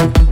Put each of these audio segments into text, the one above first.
Blackout.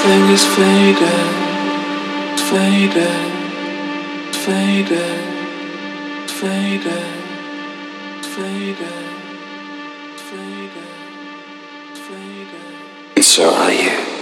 Everything is faded, faded faded, faded, faded, faded, faded. And so are you.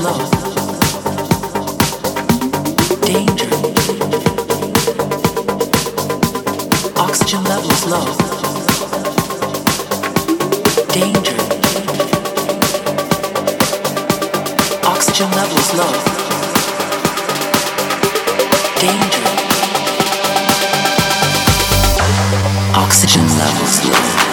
low. Oxygen levels low. Oxygen levels low. Oxygen levels low.